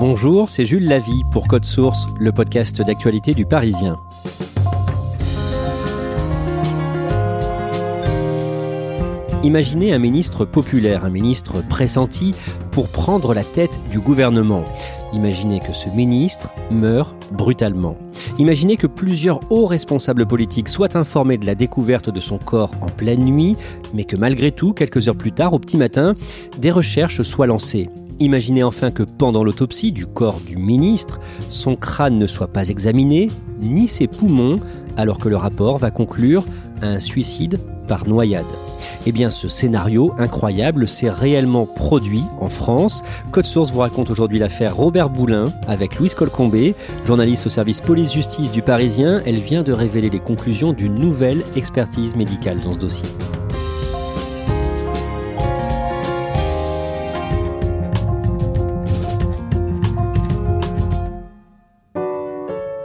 Bonjour, c'est Jules Lavie pour Code Source, le podcast d'actualité du Parisien. Imaginez un ministre populaire, un ministre pressenti pour prendre la tête du gouvernement. Imaginez que ce ministre meurt brutalement. Imaginez que plusieurs hauts responsables politiques soient informés de la découverte de son corps en pleine nuit, mais que malgré tout, quelques heures plus tard, au petit matin, des recherches soient lancées. Imaginez enfin que pendant l'autopsie du corps du ministre, son crâne ne soit pas examiné, ni ses poumons, alors que le rapport va conclure un suicide par noyade. Eh bien, ce scénario incroyable s'est réellement produit en France. Code Source vous raconte aujourd'hui l'affaire Robert Boulin avec Louise Colcombé, journaliste au service police-justice du Parisien. Elle vient de révéler les conclusions d'une nouvelle expertise médicale dans ce dossier.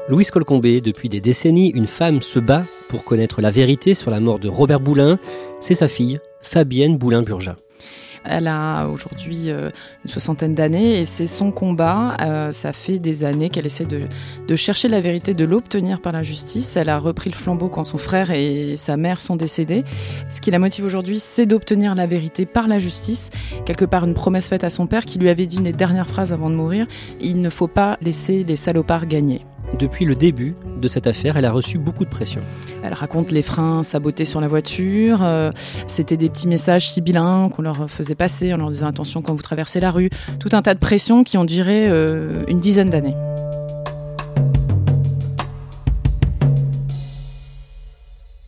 Louise Colcombé, depuis des décennies, une femme se bat pour connaître la vérité sur la mort de Robert Boulin. C'est sa fille, Fabienne Boulin-Burja. Elle a aujourd'hui euh, une soixantaine d'années et c'est son combat. Euh, ça fait des années qu'elle essaie de, de, chercher la vérité, de l'obtenir par la justice. Elle a repris le flambeau quand son frère et sa mère sont décédés. Ce qui la motive aujourd'hui, c'est d'obtenir la vérité par la justice. Quelque part, une promesse faite à son père qui lui avait dit une des dernières phrases avant de mourir il ne faut pas laisser les salopards gagner. Depuis le début de cette affaire, elle a reçu beaucoup de pression. Elle raconte les freins sabotés sur la voiture. Euh, C'était des petits messages sibyllins qu'on leur faisait passer en leur disant attention quand vous traversez la rue. Tout un tas de pressions qui ont duré euh, une dizaine d'années.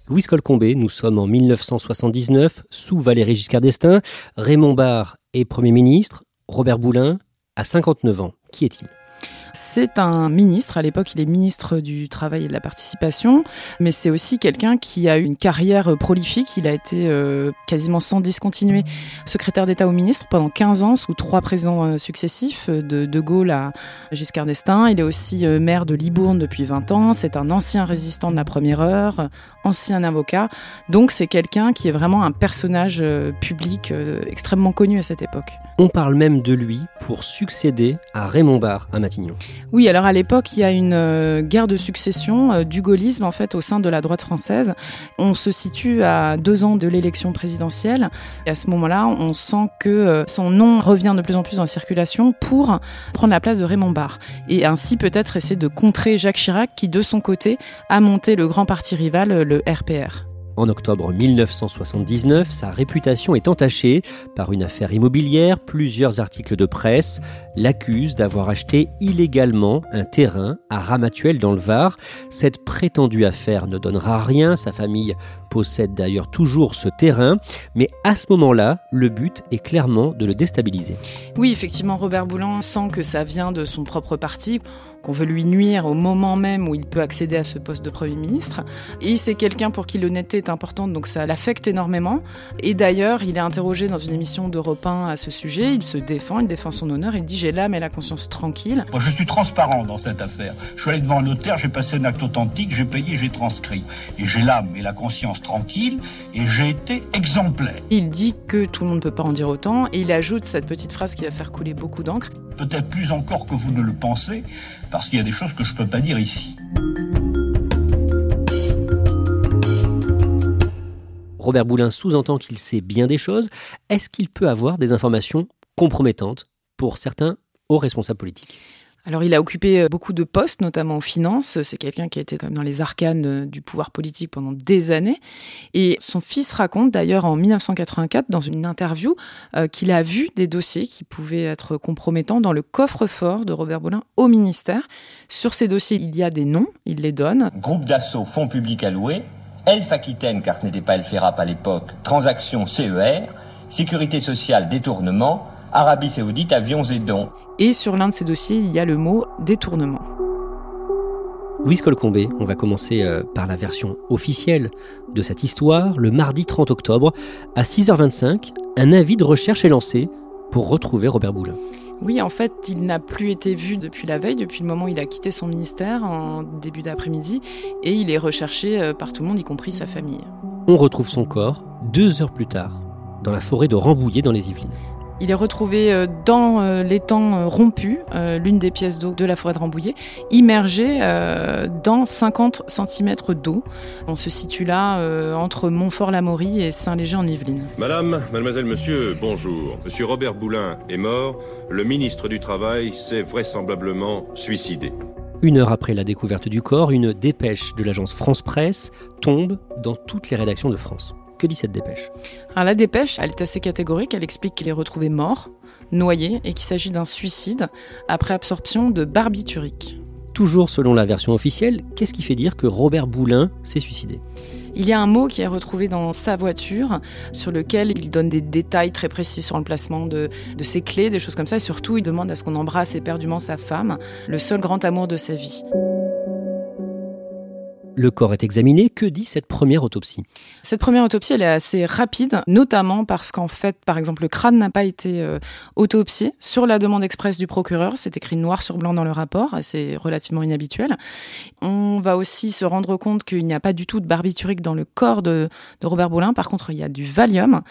Louise Colcombé, nous sommes en 1979, sous Valéry Giscard d'Estaing. Raymond Barre est Premier ministre. Robert Boulin a 59 ans. Qui est-il? C'est un ministre, à l'époque il est ministre du Travail et de la Participation, mais c'est aussi quelqu'un qui a eu une carrière prolifique, il a été euh, quasiment sans discontinuer secrétaire d'État au ministre pendant 15 ans sous trois présidents euh, successifs, de Gaulle à Giscard d'Estaing. Il est aussi euh, maire de Libourne depuis 20 ans, c'est un ancien résistant de la première heure, ancien avocat, donc c'est quelqu'un qui est vraiment un personnage public extrêmement connu à cette époque. On parle même de lui pour succéder à Raymond Barre à Matignon. Oui, alors à l'époque, il y a une euh, guerre de succession euh, du gaullisme en fait au sein de la droite française. On se situe à deux ans de l'élection présidentielle et à ce moment-là, on sent que euh, son nom revient de plus en plus la circulation pour prendre la place de Raymond Barre et ainsi peut-être essayer de contrer Jacques Chirac qui de son côté a monté le grand parti rival, le RPR. En octobre 1979, sa réputation est entachée par une affaire immobilière. Plusieurs articles de presse l'accusent d'avoir acheté illégalement un terrain à Ramatuel dans le Var. Cette prétendue affaire ne donnera rien. Sa famille possède d'ailleurs toujours ce terrain. Mais à ce moment-là, le but est clairement de le déstabiliser. Oui, effectivement, Robert Boulan sent que ça vient de son propre parti qu'on veut lui nuire au moment même où il peut accéder à ce poste de Premier ministre. Et c'est quelqu'un pour qui l'honnêteté est importante, donc ça l'affecte énormément. Et d'ailleurs, il est interrogé dans une émission d'Europe 1 à ce sujet, il se défend, il défend son honneur, il dit j'ai l'âme et la conscience tranquille. Moi, je suis transparent dans cette affaire. Je suis allé devant un notaire, j'ai passé un acte authentique, j'ai payé, j'ai transcrit. Et j'ai l'âme et la conscience tranquille, et j'ai été exemplaire. Il dit que tout le monde ne peut pas en dire autant, et il ajoute cette petite phrase qui va faire couler beaucoup d'encre. Peut-être plus encore que vous ne le pensez, parce qu'il y a des choses que je ne peux pas dire ici. Robert Boulin sous-entend qu'il sait bien des choses. Est-ce qu'il peut avoir des informations compromettantes pour certains hauts responsables politiques? Alors il a occupé euh, beaucoup de postes, notamment aux finances. C'est quelqu'un qui a été quand même dans les arcanes euh, du pouvoir politique pendant des années. Et son fils raconte d'ailleurs en 1984 dans une interview euh, qu'il a vu des dossiers qui pouvaient être compromettants dans le coffre-fort de Robert Boulin au ministère. Sur ces dossiers, il y a des noms, il les donne. Groupe d'assaut, fonds publics alloués, Elf Aquitaine, car ce n'était pas Elferap à l'époque, transactions CER, sécurité sociale, détournement, Arabie Saoudite, avions et dons. Et sur l'un de ces dossiers, il y a le mot détournement. Louise Colcombé, on va commencer euh, par la version officielle de cette histoire. Le mardi 30 octobre, à 6h25, un avis de recherche est lancé pour retrouver Robert Boulin. Oui, en fait, il n'a plus été vu depuis la veille, depuis le moment où il a quitté son ministère en début d'après-midi, et il est recherché euh, par tout le monde, y compris sa famille. On retrouve son corps deux heures plus tard, dans la forêt de Rambouillet dans les Yvelines. Il est retrouvé euh, dans euh, l'étang euh, rompu, l'une des pièces d'eau de la forêt de Rambouillet, immergé dans 50 cm d'eau. On se situe là entre Montfort-l'Amaury et Saint-Léger en Yvelines. Madame, mademoiselle, monsieur, bonjour. Monsieur Robert Boulin est mort. Le ministre du Travail s'est vraisemblablement suicidé. Une heure après la découverte du corps, une dépêche de l'agence France Presse tombe dans toutes les rédactions de France. Que dit cette dépêche? Alors, La dépêche, elle est assez catégorique. Elle explique qu'il est retrouvé mort, noyé, et qu'il s'agit d'un suicide après absorption de barbiturique. Toujours selon la version officielle, qu'est-ce qui fait dire que Robert Boulin s'est suicidé? Il y a un mot qui est retrouvé dans sa voiture, sur lequel il donne des détails très précis sur le placement de, de ses clés, des choses comme ça. Et surtout, il demande à ce qu'on embrasse éperdument sa femme, le seul grand amour de sa vie. Le corps est examiné. Que dit cette première autopsie? Cette première autopsie, elle est assez rapide, notamment parce qu'en fait, par exemple, le crâne n'a pas été euh, autopsié sur la demande express du procureur. C'est écrit noir sur blanc dans le rapport, c'est relativement inhabituel. On va aussi se rendre compte qu'il n'y a pas du tout de barbiturique dans le corps de, de Robert Boulin. Par contre, il y a du Valium.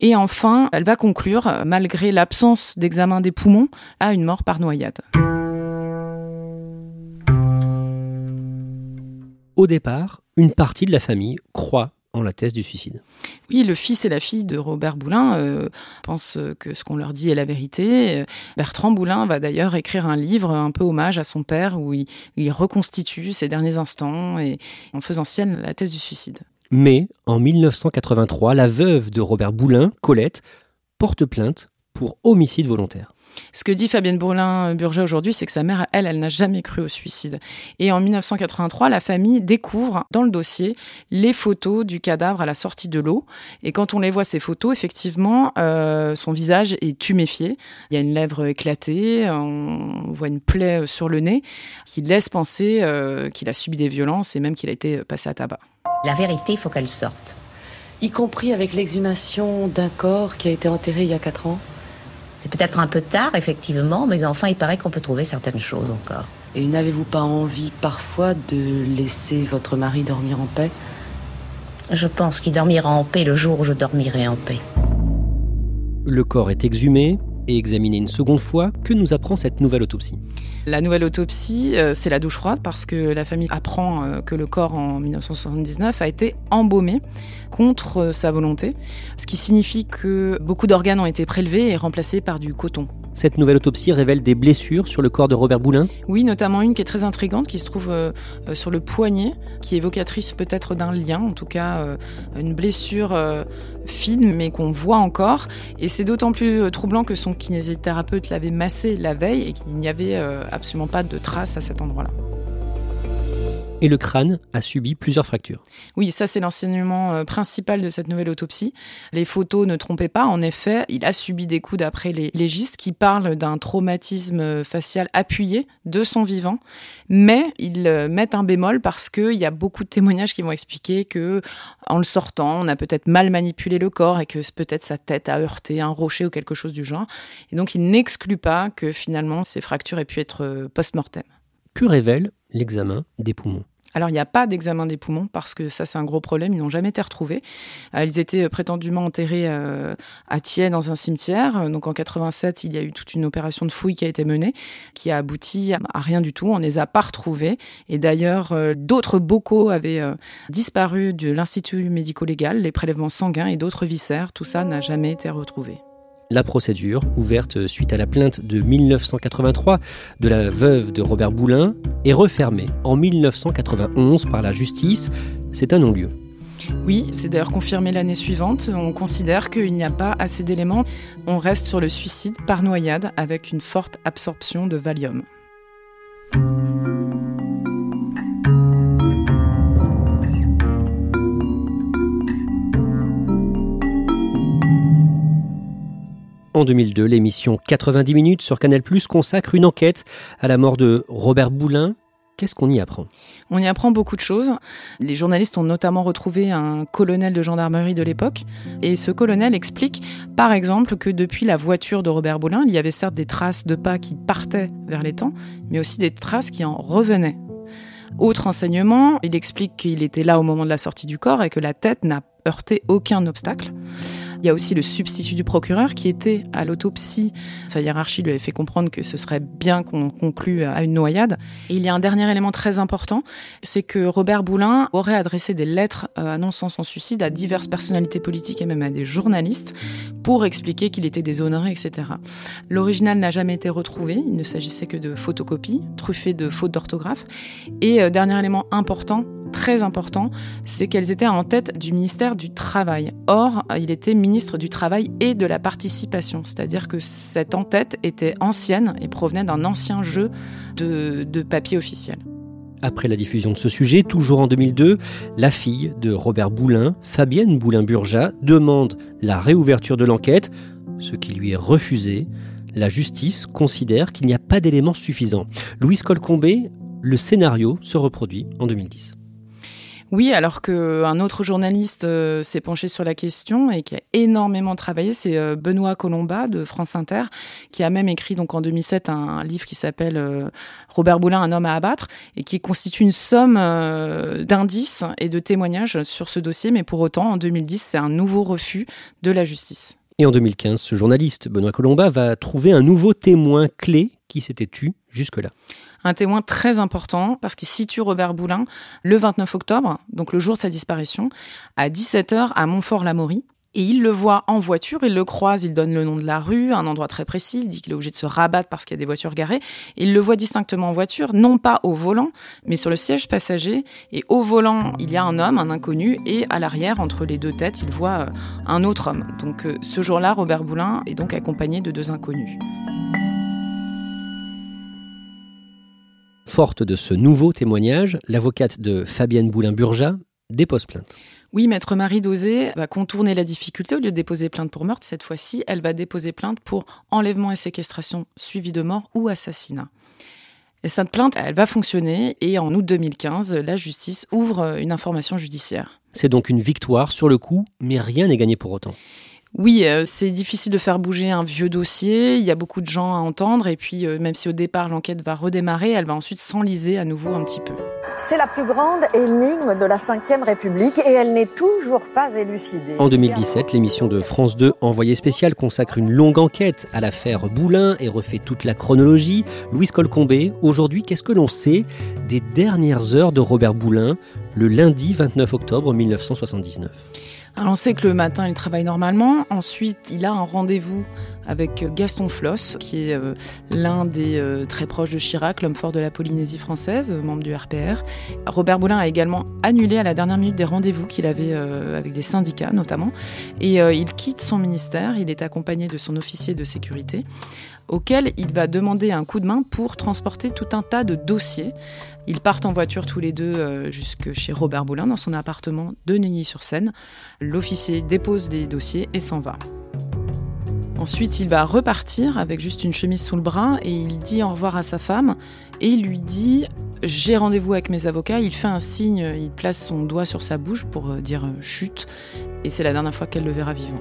Et enfin, elle va conclure, malgré l'absence d'examen des poumons, à une mort par noyade. Au départ, une partie de la famille croit en la thèse du suicide. Oui, le fils et la fille de Robert Boulin euh, pensent que ce qu'on leur dit est la vérité. Bertrand Boulin va d'ailleurs écrire un livre un peu hommage à son père où il, il reconstitue ses derniers instants et en faisant sienne la thèse du suicide. Mais en 1983, la veuve de Robert Boulin, Colette, porte plainte pour homicide volontaire. Ce que dit Fabienne Bourlin-Burget aujourd'hui, c'est que sa mère, elle, elle n'a jamais cru au suicide. Et en 1983, la famille découvre dans le dossier les photos du cadavre à la sortie de l'eau. Et quand on les voit, ces photos, effectivement, euh, son visage est tuméfié. Il y a une lèvre éclatée, on voit une plaie sur le nez qui laisse penser euh, qu'il a subi des violences et même qu'il a été passé à tabac. La vérité, il faut qu'elle sorte. Y compris avec l'exhumation d'un corps qui a été enterré il y a quatre ans c'est peut-être un peu tard, effectivement, mais enfin, il paraît qu'on peut trouver certaines choses encore. Et n'avez-vous pas envie parfois de laisser votre mari dormir en paix? Je pense qu'il dormira en paix le jour où je dormirai en paix. Le corps est exhumé, et examiner une seconde fois. Que nous apprend cette nouvelle autopsie La nouvelle autopsie, euh, c'est la douche froide parce que la famille apprend euh, que le corps en 1979 a été embaumé contre euh, sa volonté, ce qui signifie que beaucoup d'organes ont été prélevés et remplacés par du coton. Cette nouvelle autopsie révèle des blessures sur le corps de Robert Boulin Oui, notamment une qui est très intrigante, qui se trouve sur le poignet, qui est évocatrice peut-être d'un lien, en tout cas une blessure fine, mais qu'on voit encore. Et c'est d'autant plus euh, troublant que son kinésithérapeute l'avait massé la veille et qu'il n'y avait euh, absolument pas de traces à cet endroit-là et le crâne a subi plusieurs fractures. Oui, ça c'est l'enseignement euh, principal de cette nouvelle autopsie. Les photos ne trompaient pas, en effet, il a subi des coups d'après les légistes qui parlent d'un traumatisme facial appuyé de son vivant, mais ils euh, mettent un bémol parce qu'il y a beaucoup de témoignages qui vont expliquer que en le sortant, on a peut-être mal manipulé le corps et que peut-être sa tête a heurté un rocher ou quelque chose du genre. Et donc il n'exclut pas que finalement ces fractures aient pu être euh, post-mortem. Que révèle l'examen des poumons? Alors, il n'y a pas d'examen des poumons parce que ça, c'est un gros problème. Ils n'ont jamais été retrouvés. Euh, ils étaient prétendument enterrés euh, à Thiers dans un cimetière. Donc, en 87, il y a eu toute une opération de fouille qui a été menée, qui a abouti à rien du tout. On ne les a pas retrouvés. Et d'ailleurs, euh, d'autres bocaux avaient disparu de l'Institut médico-légal, les prélèvements sanguins et d'autres viscères. Tout ça n'a jamais été retrouvé la procédure, ouverte suite à la plainte de 1983 de la veuve de Robert Boulin, est refermée en 1991 par la justice. C'est un non-lieu. Oui, c'est d'ailleurs confirmé l'année suivante. On considère qu'il n'y a pas assez d'éléments. On reste sur le suicide par noyade avec une forte absorption de Valium. En 2002, l'émission 90 minutes sur Canal+ consacre une enquête à la mort de Robert Boulin. Qu'est-ce qu'on y apprend? On y apprend beaucoup de choses. Les journalistes ont notamment retrouvé un colonel de gendarmerie de l'époque. Et ce colonel explique, par exemple, que depuis la voiture de Robert Boulin, il y avait certes des traces de pas qui partaient vers l'étang, mais aussi des traces qui en revenaient. Autre enseignement, il explique qu'il était là au moment de la sortie du corps et que la tête n'a heurté aucun obstacle. Il y a aussi le substitut du procureur qui était à l'autopsie. Sa hiérarchie lui avait fait comprendre que ce serait bien qu'on conclue à une noyade. Et il y a un dernier élément très important, c'est que Robert Boulin aurait adressé des lettres euh, annonçant son suicide à diverses personnalités politiques et même à des journalistes pour expliquer qu'il était déshonoré, etc. L'original n'a jamais été retrouvé. Il ne s'agissait que de photocopies truffées de fautes d'orthographe. Et euh, dernier élément important, très important, c'est qu'elles étaient en tête du ministère du Travail. Or, il était ministre du Travail et de la participation, c'est-à-dire que cette en-tête était ancienne et provenait d'un ancien jeu de, de papier officiel. Après la diffusion de ce sujet, toujours en 2002, la fille de Robert Boulin, Fabienne Boulin-Burja, demande la réouverture de l'enquête, ce qui lui est refusé. La justice considère qu'il n'y a pas d'éléments suffisants. Louise Colcombé, le scénario se reproduit en 2010. Oui, alors qu'un autre journaliste euh, s'est penché sur la question et qui a énormément travaillé, c'est euh, Benoît Colomba de France Inter, qui a même écrit donc en 2007 un livre qui s'appelle euh, Robert Boulin, un homme à abattre, et qui constitue une somme d'indices et de témoignages sur ce dossier. Mais pour autant, en 2010, c'est un nouveau refus de la justice. Et en 2015, ce journaliste, Benoît Colomba, va trouver un nouveau témoin clé qui s'était tu jusque-là un témoin très important parce qu'il situe Robert Boulin le 29 octobre, donc le jour de sa disparition, à 17h à Montfort-l'Amaury. Et il le voit en voiture, il le croise, il donne le nom de la rue, un endroit très précis, il dit qu'il est obligé de se rabattre parce qu'il y a des voitures garées. Il le voit distinctement en voiture, non pas au volant, mais sur le siège passager. Et au volant, il y a un homme, un inconnu, et à l'arrière, entre les deux têtes, il voit euh, un autre homme. Donc euh, ce jour-là, Robert Boulin est donc accompagné de deux inconnus. Forte de ce nouveau témoignage, l'avocate de Fabienne Boulin-Burja dépose plainte. Oui, maître Marie Dosé va contourner la difficulté. Au lieu de déposer plainte pour meurtre, cette fois-ci, elle va déposer plainte pour enlèvement et séquestration suivi de mort ou assassinat. Et cette plainte, elle va fonctionner et en août 2015, la justice ouvre une information judiciaire. C'est donc une victoire sur le coup, mais rien n'est gagné pour autant. Oui, euh, c'est difficile de faire bouger un vieux dossier, il y a beaucoup de gens à entendre, et puis euh, même si au départ l'enquête va redémarrer, elle va ensuite s'enliser à nouveau un petit peu. C'est la plus grande énigme de la Ve République et elle n'est toujours pas élucidée. En 2017, l'émission de France 2 Envoyé spécial consacre une longue enquête à l'affaire Boulin et refait toute la chronologie. Louise Colcombé, aujourd'hui, qu'est-ce que l'on sait des dernières heures de Robert Boulin le lundi 29 octobre 1979 alors on sait que le matin, il travaille normalement. Ensuite, il a un rendez-vous avec Gaston Floss, qui est euh, l'un des euh, très proches de Chirac, l'homme fort de la Polynésie française, membre du RPR. Robert Boulin a également annulé à la dernière minute des rendez-vous qu'il avait euh, avec des syndicats notamment. Et il quitte son ministère, il est accompagné de son officier de sécurité auquel il va demander un coup de main pour transporter tout un tas de dossiers. Ils partent en voiture tous les deux euh, jusque chez Robert Boulin dans son appartement de Neuilly-sur-Seine. L'officier dépose les dossiers et s'en va. Ensuite, il va repartir avec juste une chemise sous le bras et il dit au revoir à sa femme et il lui dit j'ai rendez-vous avec mes avocats. Il fait un signe, il place son doigt sur sa bouche pour euh, dire euh, chute et c'est la dernière fois qu'elle le verra vivant.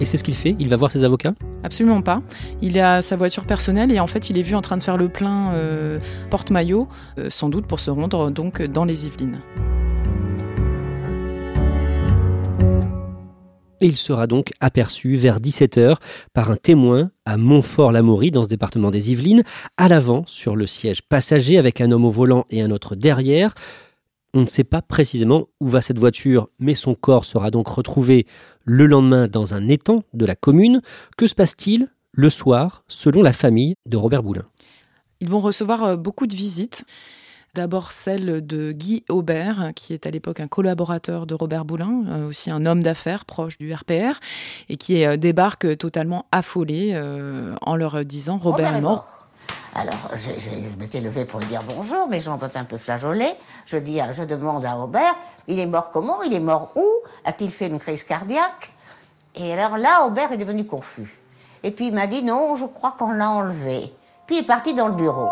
Et c'est ce qu'il fait? Il va voir ses avocats? Absolument pas. Il a sa voiture personnelle et en fait il est vu en train de faire le plein euh, porte-maillot, euh, sans doute pour se rendre donc dans les Yvelines. Il sera donc aperçu vers 17h par un témoin à Montfort-l'Amaury dans ce département des Yvelines, à l'avant sur le siège passager avec un homme au volant et un autre derrière. On ne sait pas précisément où va cette voiture, mais son corps sera donc retrouvé le lendemain dans un étang de la commune. Que se passe-t-il le soir, selon la famille de Robert Boulin? Ils vont recevoir euh, beaucoup de visites. D'abord celle de Guy Aubert, qui est à l'époque un collaborateur de Robert Boulin, euh, aussi un homme d'affaires proche du RPR, et qui euh, débarque totalement affolé en leur disant Robert est mort. Alors, je, m'étais levé pour lui dire bonjour, mes jambes étaient un peu flageolées. Je dis, je demande à Aubert, il est mort comment Il est mort où A-t-il fait une crise cardiaque? Et alors là, Aubert est devenu confus. Et puis il m'a dit, non, je crois qu'on l'a enlevé. Puis il est parti dans le bureau.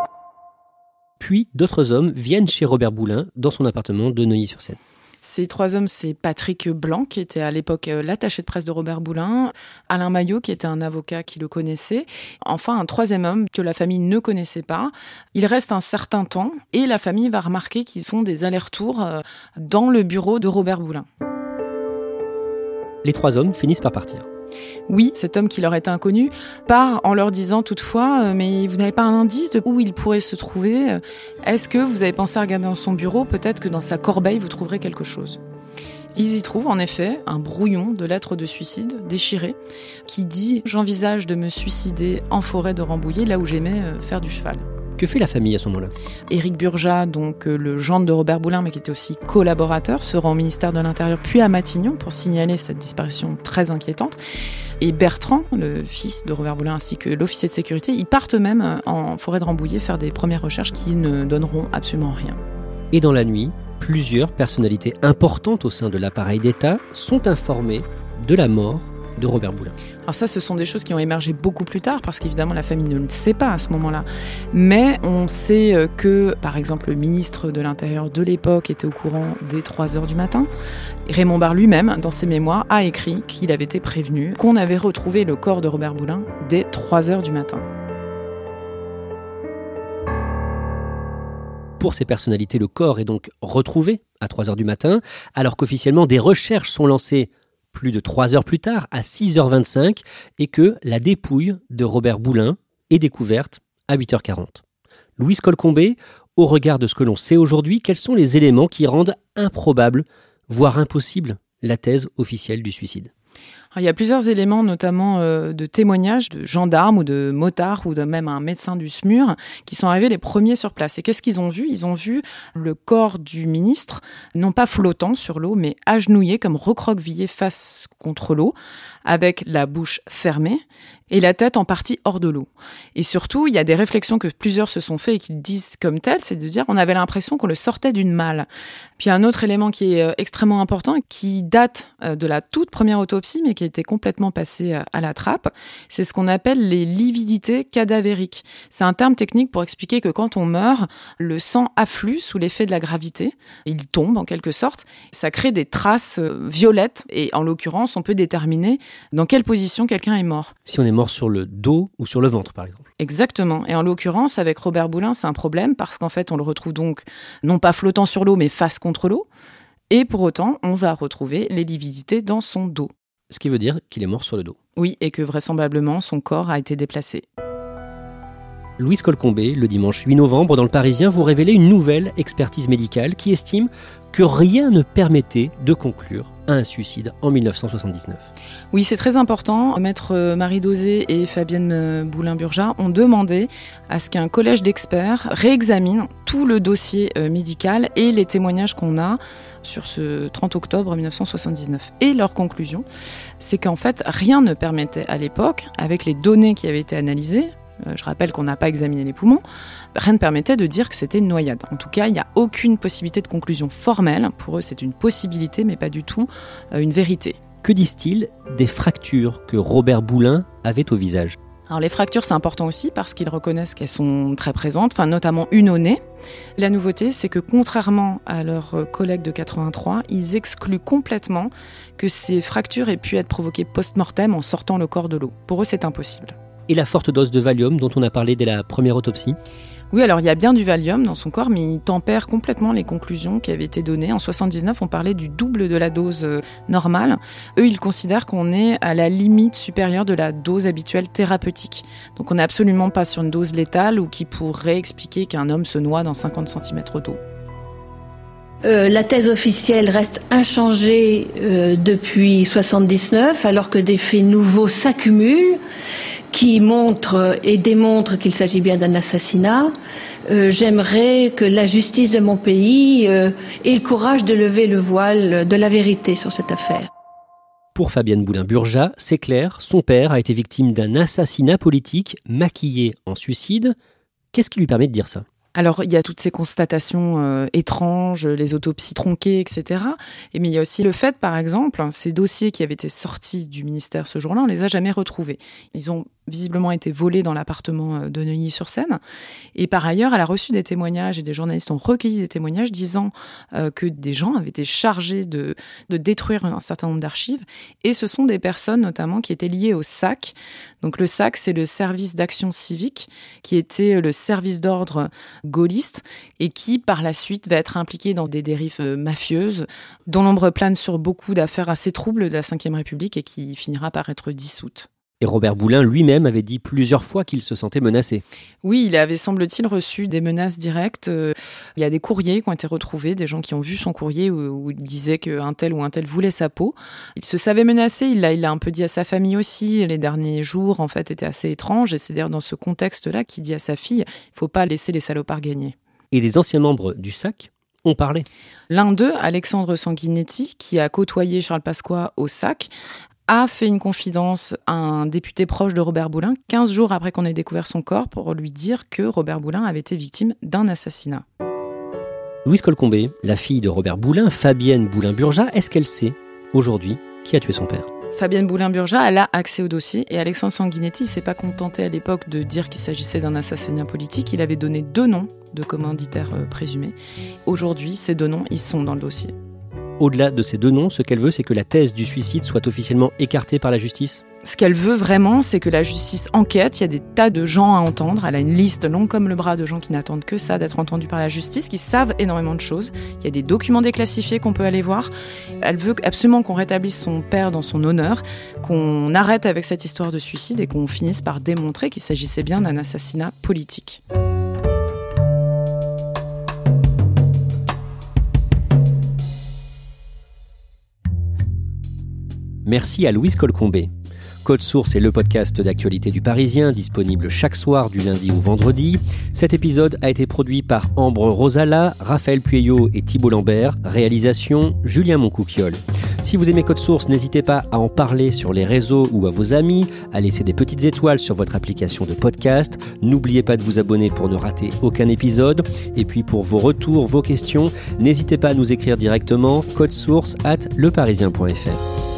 Puis d'autres hommes viennent chez Robert Boulin dans son appartement de Neuilly-sur-Seine. Ces trois hommes, c'est Patrick Blanc, qui était à l'époque euh, l'attaché de presse de Robert Boulin, Alain Maillot, qui était un avocat qui le connaissait, enfin un troisième homme que la famille ne connaissait pas. Il reste un certain temps et la famille va remarquer qu'ils font des allers-retours euh, dans le bureau de Robert Boulin. Les trois hommes finissent par partir. Oui, cet homme qui leur est inconnu part en leur disant toutefois euh, Mais vous n'avez pas un indice de où il pourrait se trouver euh, Est-ce que vous avez pensé à regarder dans son bureau? Peut-être que dans sa corbeille, vous trouverez quelque chose. Ils y trouvent en effet un brouillon de lettre de suicide déchiré qui dit J'envisage de me suicider en forêt de Rambouillet, là où j'aimais euh, faire du cheval. Que fait la famille à ce moment-là? Éric Burja, donc le gendre de Robert Boulin, mais qui était aussi collaborateur, se rend au ministère de l'Intérieur puis à Matignon pour signaler cette disparition très inquiétante. Et Bertrand, le fils de Robert Boulin, ainsi que l'officier de sécurité, ils partent eux-mêmes en forêt de Rambouillet faire des premières recherches qui ne donneront absolument rien. Et dans la nuit, plusieurs personnalités importantes au sein de l'appareil d'État sont informées de la mort de Robert Boulin. Alors ça, ce sont des choses qui ont émergé beaucoup plus tard, parce qu'évidemment, la famille ne le sait pas à ce moment-là. Mais on sait euh, que, par exemple, le ministre de l'Intérieur de l'époque était au courant dès 3 heures du matin. Raymond Barre lui-même, dans ses mémoires, a écrit qu'il avait été prévenu qu'on avait retrouvé le corps de Robert Boulin dès 3 heures du matin. Pour ces personnalités, le corps est donc retrouvé à 3 heures du matin, alors qu'officiellement des recherches sont lancées plus de 3 heures plus tard, à 6h25, et que la dépouille de Robert Boulin est découverte à 8h40. Louise Colcombé, au regard de ce que l'on sait aujourd'hui, quels sont les éléments qui rendent improbable, voire impossible, la thèse officielle du suicide? Il y a plusieurs éléments, notamment euh, de témoignages de gendarmes ou de motards ou même un médecin du SMUR qui sont arrivés les premiers sur place. Et qu'est-ce qu'ils ont vu? Ils ont vu le corps du ministre, non pas flottant sur l'eau, mais agenouillé comme recroquevillé face contre l'eau, avec la bouche fermée et la tête en partie hors de l'eau. Et surtout, il y a des réflexions que plusieurs se sont fait et qui disent comme telles, c'est de dire on avait l'impression qu'on le sortait d'une malle. Puis un autre élément qui est euh, extrêmement important, qui date euh, de la toute première autopsie, mais qui été complètement passé euh, à la trappe, c'est ce qu'on appelle les lividités cadavériques. C'est un terme technique pour expliquer que quand on meurt, le sang afflue sous l'effet de la gravité, il tombe en quelque sorte, ça crée des traces violettes et en l'occurrence, on peut déterminer dans quelle position quelqu'un est mort. Si on est mort sur le dos ou sur le ventre, par exemple. Exactement. Et en l'occurrence, avec Robert Boulin, c'est un problème parce qu'en fait, on le retrouve donc non pas flottant sur l'eau, mais face contre l'eau. Et pour autant, on va retrouver les lividités dans son dos. Ce qui veut dire qu'il est mort sur le dos. Oui, et que vraisemblablement, son corps a été déplacé. Louise Colcombé, le dimanche 8 novembre, dans le Parisien, vous révélez une nouvelle expertise médicale qui estime que rien ne permettait de conclure un suicide en 1979. Oui, c'est très important. Maître euh, Marie Dosé et Fabienne euh, Boulin-Burja ont demandé à ce qu'un collège d'experts réexamine tout le dossier euh, médical et les témoignages qu'on a sur ce 30 octobre 1979. Et leur conclusion, c'est qu'en fait, rien ne permettait à l'époque, avec les données qui avaient été analysées, je rappelle qu'on n'a pas examiné les poumons, rien ne permettait de dire que c'était une noyade. En tout cas, il n'y a aucune possibilité de conclusion formelle. Pour eux, c'est une possibilité, mais pas du tout euh, une vérité. Que disent-ils des fractures que Robert Boulin avait au visage? Alors les fractures, c'est important aussi parce qu'ils reconnaissent qu'elles sont très présentes, enfin notamment une au nez. La nouveauté, c'est que contrairement à leurs collègues de 83, ils excluent complètement que ces fractures aient pu être provoquées post-mortem en sortant le corps de l'eau. Pour eux, c'est impossible. Et la forte dose de Valium dont on a parlé dès la première autopsie oui, alors il y a bien du Valium dans son corps, mais il tempère complètement les conclusions qui avaient été données. En 79, on parlait du double de la dose euh, normale. Eux, ils considèrent qu'on est à la limite supérieure de la dose habituelle thérapeutique. Donc on n'est absolument pas sur une dose létale ou qui pourrait expliquer qu'un homme se noie dans 50 cm d'eau. Euh, la thèse officielle reste inchangée euh, depuis 79, alors que des faits nouveaux s'accumulent qui montre et démontre qu'il s'agit bien d'un assassinat. Euh, j'aimerais que la justice de mon pays euh, ait le courage de lever le voile de la vérité sur cette affaire. Pour Fabienne Boulin-Burja, c'est clair, son père a été victime d'un assassinat politique maquillé en suicide. Qu'est-ce qui lui permet de dire ça? Alors, il y a toutes ces constatations euh, étranges, les autopsies tronquées, etc. Et mais il y a aussi le fait, par exemple, ces dossiers qui avaient été sortis du ministère ce jour-là, on les a jamais retrouvés. Ils ont visiblement été volés dans l'appartement euh, de Neuilly-sur-Seine. Et par ailleurs, elle a reçu des témoignages et des journalistes ont recueilli des témoignages disant euh, que des gens avaient été chargés de, de détruire un certain nombre d'archives. Et ce sont des personnes notamment qui étaient liées au SAC. Donc le SAC, c'est le service d'action civique, qui était le service d'ordre gaulliste et qui, par la suite, va être impliqué dans des dérives euh, mafieuses, dont l'ombre plane sur beaucoup d'affaires assez troubles de la Ve République et qui finira par être dissoute. Et Robert Boulin lui-même avait dit plusieurs fois qu'il se sentait menacé. Oui, il avait, semble-t-il, reçu des menaces directes. Euh, il y a des courriers qui ont été retrouvés, des gens qui ont vu son courrier où, il disait qu'un tel ou un tel voulait sa peau. Il se savait menacé, il l'a il a un peu dit à sa famille aussi. Les derniers jours, en fait, étaient assez étranges. Et c'est d'ailleurs dans ce contexte-là qu'il dit à sa fille, il faut pas laisser les salopards gagner. Et des anciens membres du SAC ont parlé. L'un d'eux, Alexandre Sanguinetti, qui a côtoyé Charles Pasqua au SAC, a fait une confidence à un député proche de Robert Boulin 15 jours après qu'on ait découvert son corps pour lui dire que Robert Boulin avait été victime d'un assassinat. Louise Colcombé, la fille de Robert Boulin, Fabienne Boulin-Burja, est-ce qu'elle sait aujourd'hui qui a tué son père? Fabienne Boulin-Burja, elle a accès au dossier et Alexandre Sanguinetti s'est pas contenté à l'époque de dire qu'il s'agissait d'un assassinat politique. Il avait donné deux noms de commanditaires euh, présumés. Aujourd'hui, ces deux noms, ils sont dans le dossier. Au-delà de ces deux noms, ce qu'elle veut, c'est que la thèse du suicide soit officiellement écartée par la justice ce qu'elle veut vraiment, c'est que la justice enquête. Il y a des tas de gens à entendre. Elle a une liste longue comme le bras de gens qui n'attendent que ça, d'être entendus par la justice, qui savent énormément de choses. Il y a des documents déclassifiés qu'on peut aller voir. Elle veut absolument qu'on rétablisse son père dans son honneur, qu'on arrête avec cette histoire de suicide et qu'on finisse par démontrer qu'il s'agissait bien d'un assassinat politique. Merci à Louise Colcombé. Code Source est le podcast d'actualité du Parisien, disponible chaque soir du lundi au vendredi. Cet épisode a été produit par Ambre Rosala, Raphaël Pueyo et Thibault Lambert. Réalisation Julien Moncouquiole. Si vous aimez Code Source, n'hésitez pas à en parler sur les réseaux ou à vos amis, à laisser des petites étoiles sur votre application de podcast. N'oubliez pas de vous abonner pour ne rater aucun épisode. Et puis pour vos retours, vos questions, n'hésitez pas à nous écrire directement code source at leparisien.fr.